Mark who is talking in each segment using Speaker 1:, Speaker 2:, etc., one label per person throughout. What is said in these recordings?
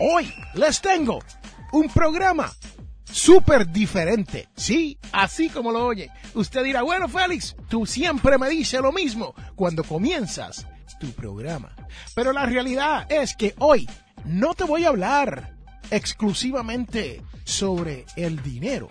Speaker 1: Hoy les tengo un programa súper diferente. Sí, así como lo oye. Usted dirá, bueno, Félix, tú siempre me dices lo mismo cuando comienzas tu programa. Pero la realidad es que hoy no te voy a hablar exclusivamente sobre el dinero.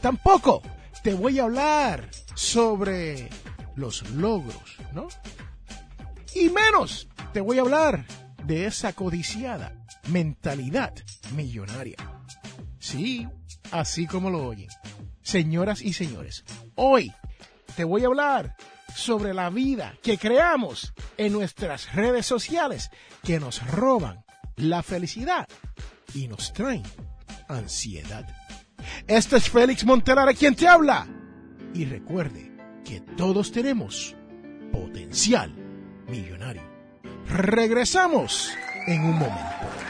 Speaker 1: Tampoco te voy a hablar sobre los logros, ¿no? Y menos te voy a hablar de esa codiciada mentalidad millonaria. Sí, así como lo oyen. Señoras y señores, hoy te voy a hablar sobre la vida que creamos en nuestras redes sociales que nos roban la felicidad y nos traen ansiedad. Este es Félix Montelara quien te habla. Y recuerde que todos tenemos potencial millonario. Regresamos en un momento.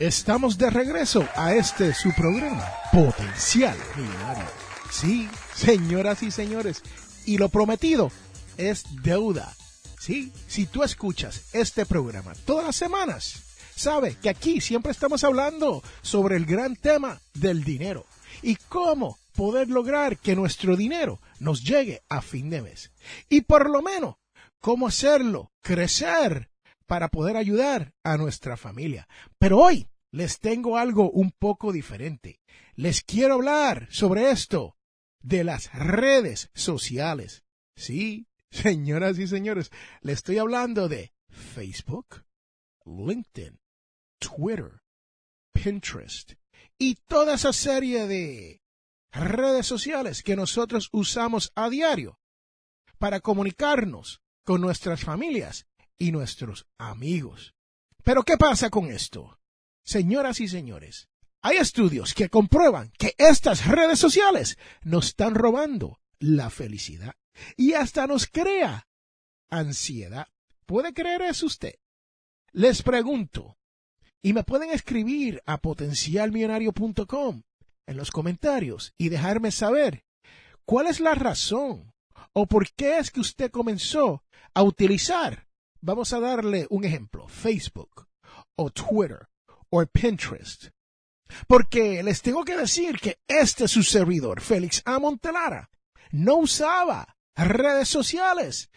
Speaker 1: Estamos de regreso a este su programa, Potencial Millonario. Sí, señoras y señores, y lo prometido es deuda. Sí, si tú escuchas este programa todas las semanas, sabe que aquí siempre estamos hablando sobre el gran tema del dinero y cómo poder lograr que nuestro dinero nos llegue a fin de mes. Y por lo menos, cómo hacerlo crecer para poder ayudar a nuestra familia. Pero hoy les tengo algo un poco diferente. Les quiero hablar sobre esto de las redes sociales. Sí, señoras y señores, le estoy hablando de Facebook, LinkedIn, Twitter, Pinterest y toda esa serie de redes sociales que nosotros usamos a diario para comunicarnos con nuestras familias y nuestros amigos. Pero ¿qué pasa con esto? Señoras y señores, hay estudios que comprueban que estas redes sociales nos están robando la felicidad y hasta nos crea ansiedad. ¿Puede creer eso usted? Les pregunto, y me pueden escribir a potencialmillonario.com en los comentarios y dejarme saber cuál es la razón o por qué es que usted comenzó a utilizar, vamos a darle un ejemplo, Facebook o Twitter o Pinterest. Porque les tengo que decir que este su servidor, Félix A. Montelara, no usaba redes sociales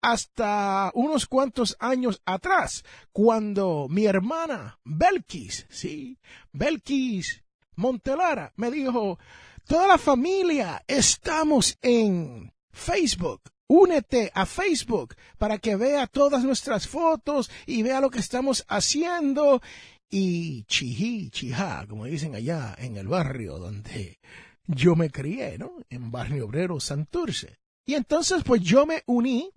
Speaker 1: hasta unos cuantos años atrás, cuando mi hermana Belkis, sí, Belkis Montelara, me dijo, toda la familia estamos en Facebook. Únete a Facebook para que vea todas nuestras fotos y vea lo que estamos haciendo y chijí, chijá, como dicen allá en el barrio donde yo me crié, ¿no? En Barrio Obrero Santurce. Y entonces pues yo me uní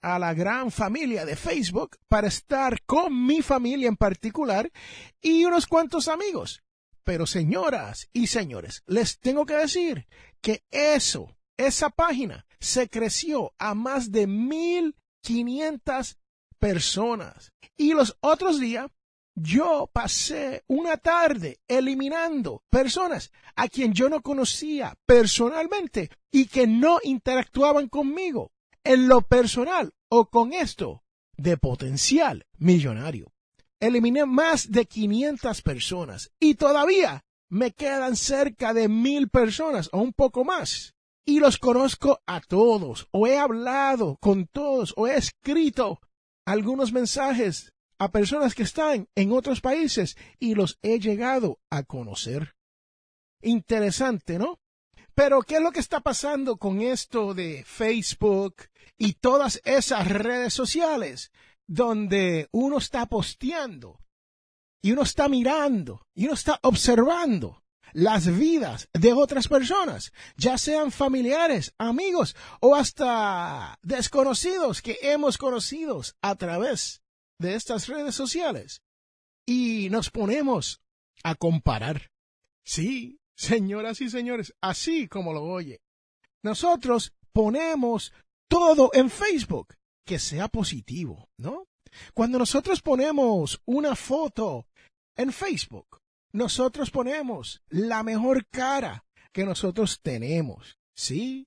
Speaker 1: a la gran familia de Facebook para estar con mi familia en particular y unos cuantos amigos. Pero señoras y señores, les tengo que decir que eso, esa página, se creció a más de mil quinientas personas. Y los otros días yo pasé una tarde eliminando personas a quien yo no conocía personalmente y que no interactuaban conmigo en lo personal o con esto de potencial millonario. Eliminé más de 500 personas y todavía me quedan cerca de mil personas o un poco más. Y los conozco a todos, o he hablado con todos, o he escrito algunos mensajes a personas que están en otros países y los he llegado a conocer. Interesante, ¿no? Pero, ¿qué es lo que está pasando con esto de Facebook y todas esas redes sociales donde uno está posteando y uno está mirando y uno está observando las vidas de otras personas, ya sean familiares, amigos o hasta desconocidos que hemos conocido a través de estas redes sociales. Y nos ponemos a comparar. Sí, señoras y señores, así como lo oye. Nosotros ponemos todo en Facebook, que sea positivo, ¿no? Cuando nosotros ponemos una foto en Facebook, nosotros ponemos la mejor cara que nosotros tenemos. ¿Sí?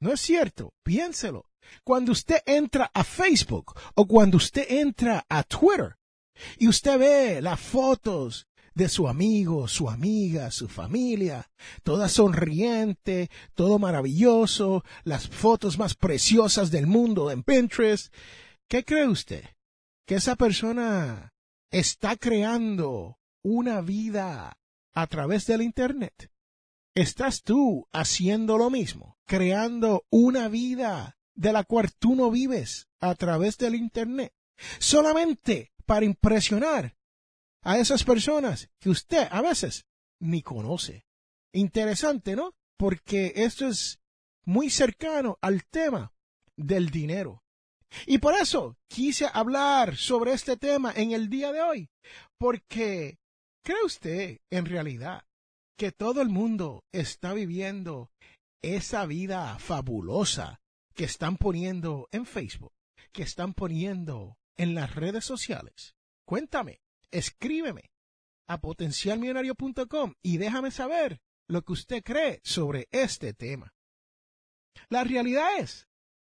Speaker 1: ¿No es cierto? Piénselo. Cuando usted entra a Facebook o cuando usted entra a Twitter y usted ve las fotos de su amigo, su amiga, su familia, toda sonriente, todo maravilloso, las fotos más preciosas del mundo en Pinterest, ¿qué cree usted? Que esa persona está creando una vida a través del Internet? ¿Estás tú haciendo lo mismo? Creando una vida de la cual tú no vives a través del Internet. Solamente para impresionar a esas personas que usted a veces ni conoce. Interesante, ¿no? Porque esto es muy cercano al tema del dinero. Y por eso quise hablar sobre este tema en el día de hoy, porque ¿Cree usted en realidad que todo el mundo está viviendo esa vida fabulosa que están poniendo en Facebook, que están poniendo en las redes sociales? Cuéntame, escríbeme a potencialmillonario.com y déjame saber lo que usted cree sobre este tema. La realidad es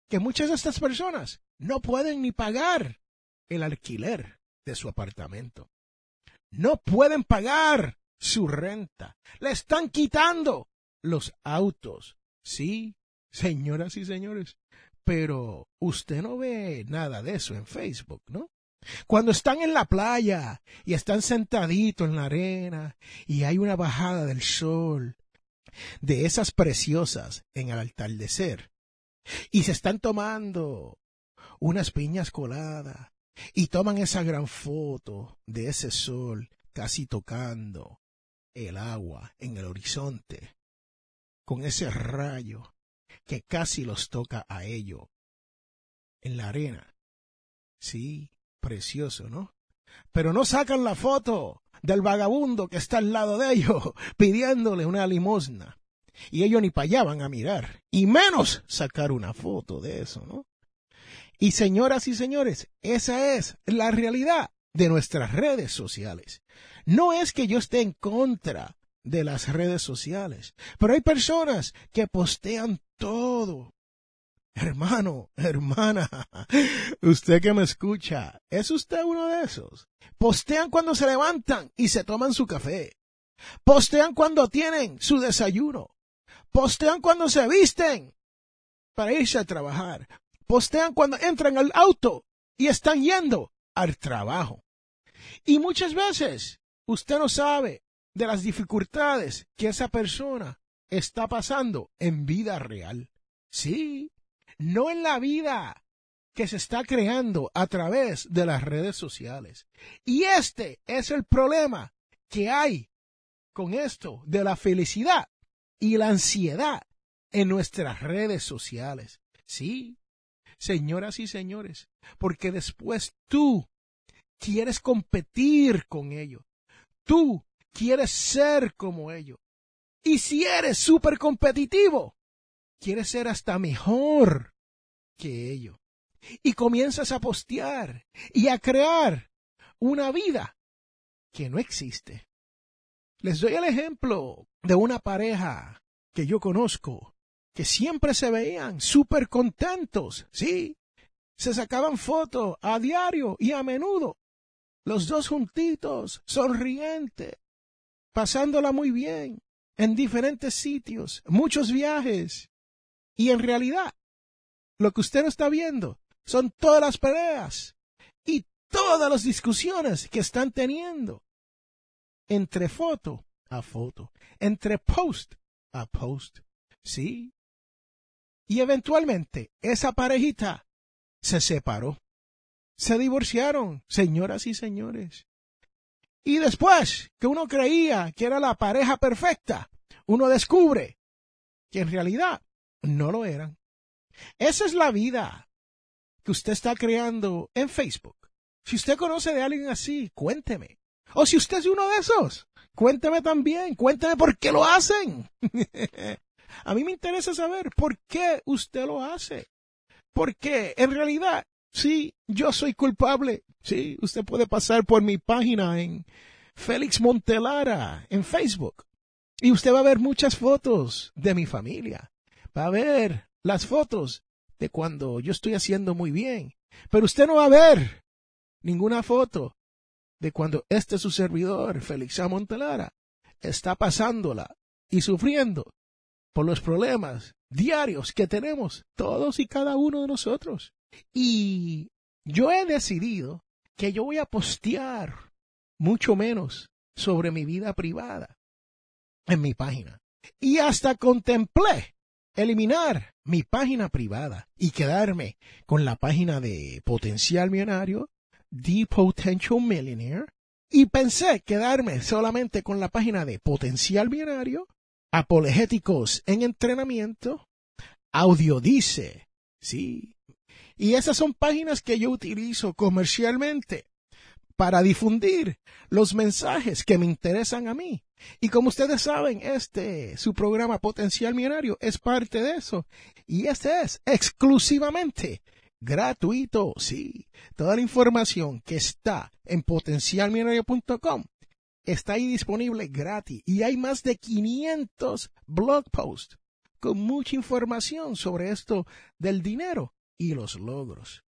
Speaker 1: que muchas de estas personas no pueden ni pagar el alquiler de su apartamento no pueden pagar su renta. Le están quitando los autos. Sí, señoras y señores. Pero usted no ve nada de eso en Facebook, ¿no? Cuando están en la playa y están sentaditos en la arena y hay una bajada del sol de esas preciosas en el atardecer y se están tomando unas piñas coladas y toman esa gran foto de ese sol casi tocando el agua en el horizonte, con ese rayo que casi los toca a ellos en la arena. Sí, precioso, ¿no? Pero no sacan la foto del vagabundo que está al lado de ellos pidiéndole una limosna. Y ellos ni para allá van a mirar, y menos sacar una foto de eso, ¿no? Y señoras y señores, esa es la realidad de nuestras redes sociales. No es que yo esté en contra de las redes sociales, pero hay personas que postean todo. Hermano, hermana, usted que me escucha, ¿es usted uno de esos? Postean cuando se levantan y se toman su café. Postean cuando tienen su desayuno. Postean cuando se visten para irse a trabajar postean cuando entran al auto y están yendo al trabajo. Y muchas veces usted no sabe de las dificultades que esa persona está pasando en vida real. Sí, no en la vida que se está creando a través de las redes sociales. Y este es el problema que hay con esto de la felicidad y la ansiedad en nuestras redes sociales. Sí, señoras y señores, porque después tú quieres competir con ellos. Tú quieres ser como ellos. Y si eres súper competitivo, quieres ser hasta mejor que ellos. Y comienzas a postear y a crear una vida que no existe. Les doy el ejemplo de una pareja que yo conozco que siempre se veían súper contentos, sí. Se sacaban fotos a diario y a menudo. Los dos juntitos, sonrientes, pasándola muy bien, en diferentes sitios, muchos viajes. Y en realidad, lo que usted no está viendo son todas las peleas y todas las discusiones que están teniendo entre foto a foto, entre post a post. Sí. Y eventualmente esa parejita se separó. Se divorciaron, señoras y señores. Y después que uno creía que era la pareja perfecta, uno descubre que en realidad no lo eran. Esa es la vida que usted está creando en Facebook. Si usted conoce de alguien así, cuénteme. O si usted es uno de esos, cuénteme también, cuénteme por qué lo hacen. A mí me interesa saber por qué usted lo hace. Porque en realidad, sí, yo soy culpable. Sí, usted puede pasar por mi página en Félix Montelara en Facebook. Y usted va a ver muchas fotos de mi familia. Va a ver las fotos de cuando yo estoy haciendo muy bien. Pero usted no va a ver ninguna foto de cuando este su servidor, Félix A. Montelara, está pasándola y sufriendo por los problemas diarios que tenemos todos y cada uno de nosotros. Y yo he decidido que yo voy a postear mucho menos sobre mi vida privada en mi página. Y hasta contemplé eliminar mi página privada y quedarme con la página de Potencial Millonario, The Potential Millionaire, y pensé quedarme solamente con la página de Potencial Millonario, Apologéticos en Entrenamiento, Audio Dice, sí. Y esas son páginas que yo utilizo comercialmente para difundir los mensajes que me interesan a mí. Y como ustedes saben, este, su programa Potencial Millonario es parte de eso. Y este es exclusivamente gratuito. Sí, toda la información que está en potencialmillonario.com está ahí disponible gratis. Y hay más de 500 blog posts con mucha información sobre esto del dinero y los logros.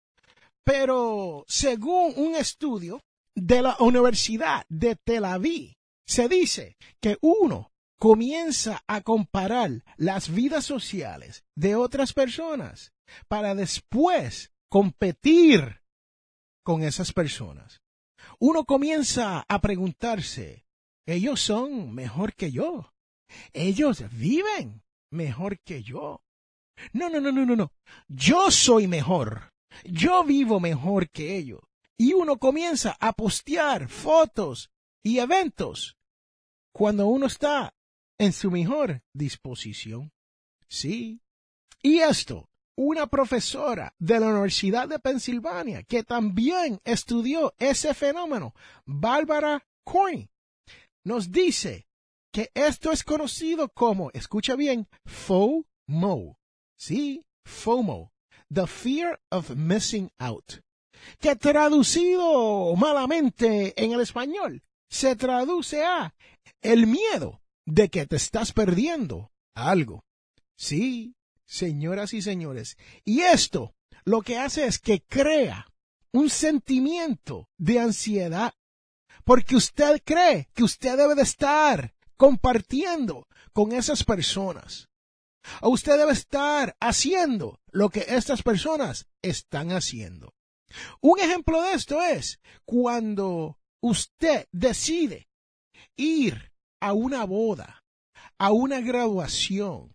Speaker 1: Pero según un estudio de la Universidad de Tel Aviv, se dice que uno comienza a comparar las vidas sociales de otras personas para después competir con esas personas. Uno comienza a preguntarse, ellos son mejor que yo. Ellos viven mejor que yo. No, no, no, no, no, no. Yo soy mejor. Yo vivo mejor que ellos y uno comienza a postear fotos y eventos cuando uno está en su mejor disposición. Sí. Y esto, una profesora de la Universidad de Pensilvania que también estudió ese fenómeno, Bárbara Coyne, nos dice que esto es conocido como, escucha bien, FOMO. Sí, FOMO. The fear of missing out que traducido malamente en el español se traduce a el miedo de que te estás perdiendo algo. Sí, señoras y señores. Y esto lo que hace es que crea un sentimiento de ansiedad, porque usted cree que usted debe de estar compartiendo con esas personas. Usted debe estar haciendo lo que estas personas están haciendo. Un ejemplo de esto es cuando usted decide ir a una boda, a una graduación,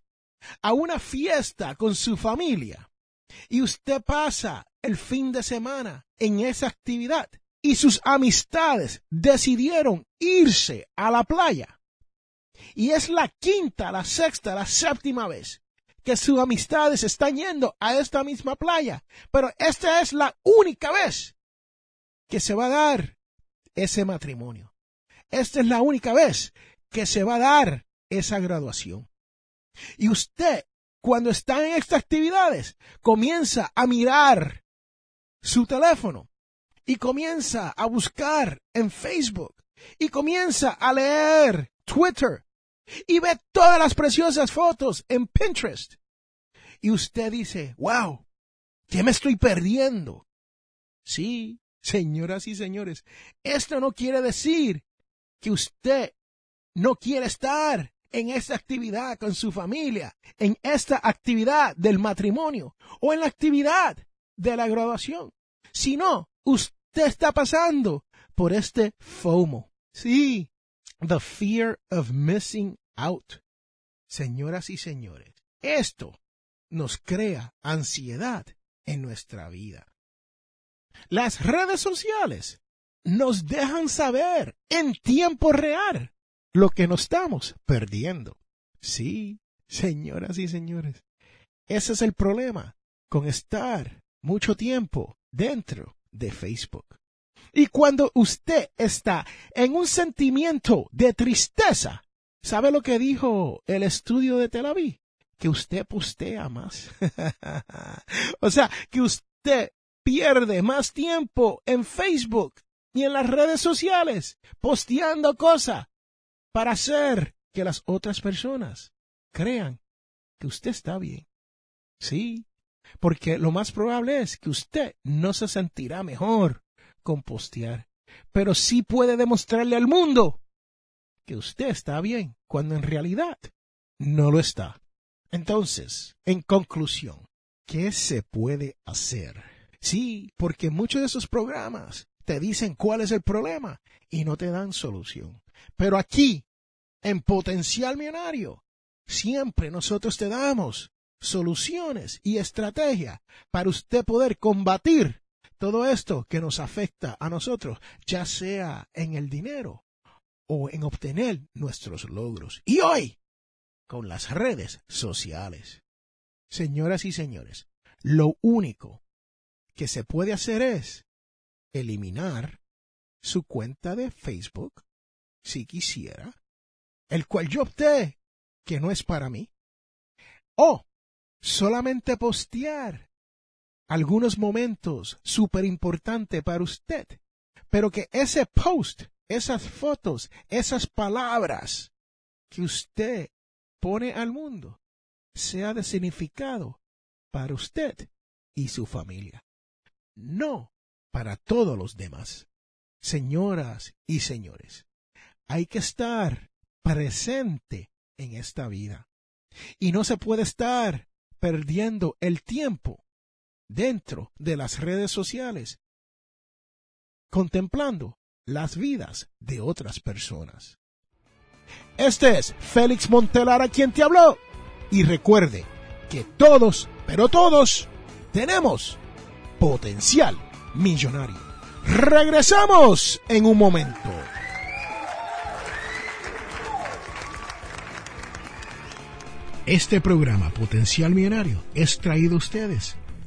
Speaker 1: a una fiesta con su familia y usted pasa el fin de semana en esa actividad y sus amistades decidieron irse a la playa. Y es la quinta, la sexta, la séptima vez que sus amistades están yendo a esta misma playa, pero esta es la única vez que se va a dar ese matrimonio. Esta es la única vez que se va a dar esa graduación. Y usted, cuando está en estas actividades, comienza a mirar su teléfono y comienza a buscar en Facebook y comienza a leer Twitter y ve todas las preciosas fotos en Pinterest. Y usted dice, wow, ¿qué me estoy perdiendo? Sí, señoras y señores, esto no quiere decir que usted no quiere estar en esta actividad con su familia, en esta actividad del matrimonio o en la actividad de la graduación, sino usted está pasando por este FOMO. Sí, the fear of missing out. Señoras y señores, esto nos crea ansiedad en nuestra vida. Las redes sociales nos dejan saber en tiempo real lo que nos estamos perdiendo. Sí, señoras y señores, ese es el problema con estar mucho tiempo dentro de Facebook. Y cuando usted está en un sentimiento de tristeza, ¿sabe lo que dijo el estudio de Tel Aviv? Que usted postea más. o sea, que usted pierde más tiempo en Facebook y en las redes sociales posteando cosas para hacer que las otras personas crean que usted está bien. Sí, porque lo más probable es que usted no se sentirá mejor con postear, pero sí puede demostrarle al mundo que usted está bien cuando en realidad no lo está. Entonces, en conclusión, ¿qué se puede hacer? Sí, porque muchos de esos programas te dicen cuál es el problema y no te dan solución. Pero aquí, en Potencial Millonario, siempre nosotros te damos soluciones y estrategias para usted poder combatir todo esto que nos afecta a nosotros, ya sea en el dinero o en obtener nuestros logros. Y hoy, con las redes sociales. Señoras y señores, lo único que se puede hacer es eliminar su cuenta de Facebook, si quisiera, el cual yo opté que no es para mí, o solamente postear algunos momentos súper importantes para usted, pero que ese post, esas fotos, esas palabras que usted pone al mundo sea de significado para usted y su familia, no para todos los demás. Señoras y señores, hay que estar presente en esta vida y no se puede estar perdiendo el tiempo dentro de las redes sociales, contemplando las vidas de otras personas. Este es Félix Montelara quien te habló. Y recuerde que todos, pero todos, tenemos potencial millonario. Regresamos en un momento. Este programa Potencial Millonario es traído a ustedes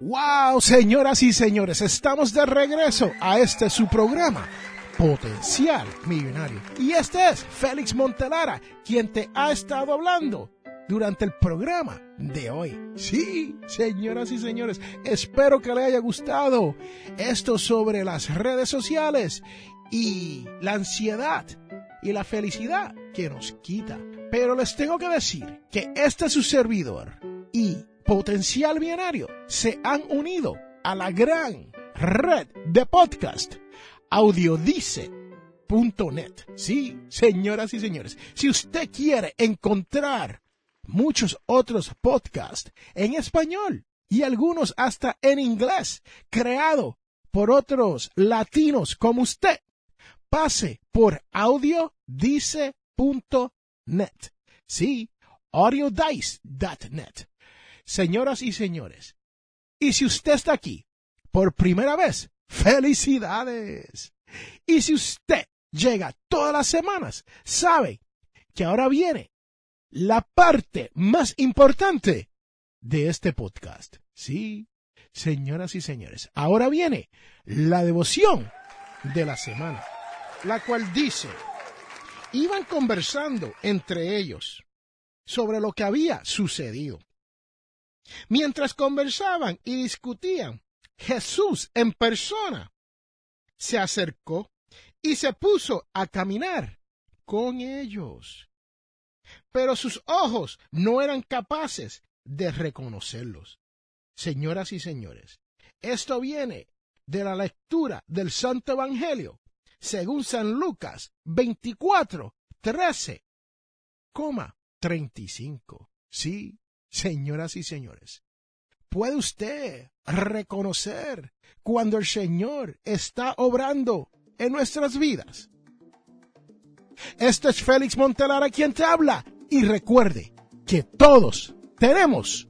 Speaker 1: Wow, señoras y señores, estamos de regreso a este su programa, Potencial Millonario. Y este es Félix Montelara, quien te ha estado hablando durante el programa de hoy. Sí, señoras y señores, espero que le haya gustado esto sobre las redes sociales y la ansiedad y la felicidad que nos quita. Pero les tengo que decir que este es su servidor y Potencial Millonario se han unido a la gran red de podcast audiodice.net. Sí, señoras y señores, si usted quiere encontrar muchos otros podcasts en español y algunos hasta en inglés, creado por otros latinos como usted, pase por audiodice.net. Sí, audiodice.net. Señoras y señores, y si usted está aquí por primera vez, felicidades. Y si usted llega todas las semanas, sabe que ahora viene la parte más importante de este podcast. Sí, señoras y señores, ahora viene la devoción de la semana, la cual dice, iban conversando entre ellos sobre lo que había sucedido. Mientras conversaban y discutían, Jesús en persona se acercó y se puso a caminar con ellos. Pero sus ojos no eran capaces de reconocerlos. Señoras y señores, esto viene de la lectura del Santo Evangelio, según San Lucas 24, 13, 35. Sí, señoras y señores, puede usted reconocer cuando el Señor está obrando en nuestras vidas. Este es Félix Montelara quien te habla y recuerde que todos tenemos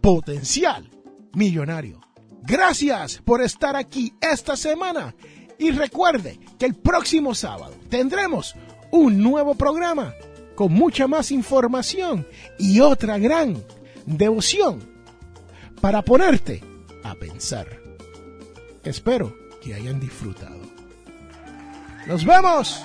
Speaker 1: potencial millonario. Gracias por estar aquí esta semana y recuerde que el próximo sábado tendremos un nuevo programa con mucha más información y otra gran devoción para ponerte a pensar. Espero que hayan disfrutado. Nos vemos.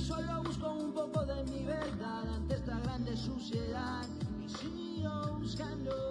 Speaker 2: Y solo busco un poco de mi verdad ante esta grande suciedad. Y sigo buscando.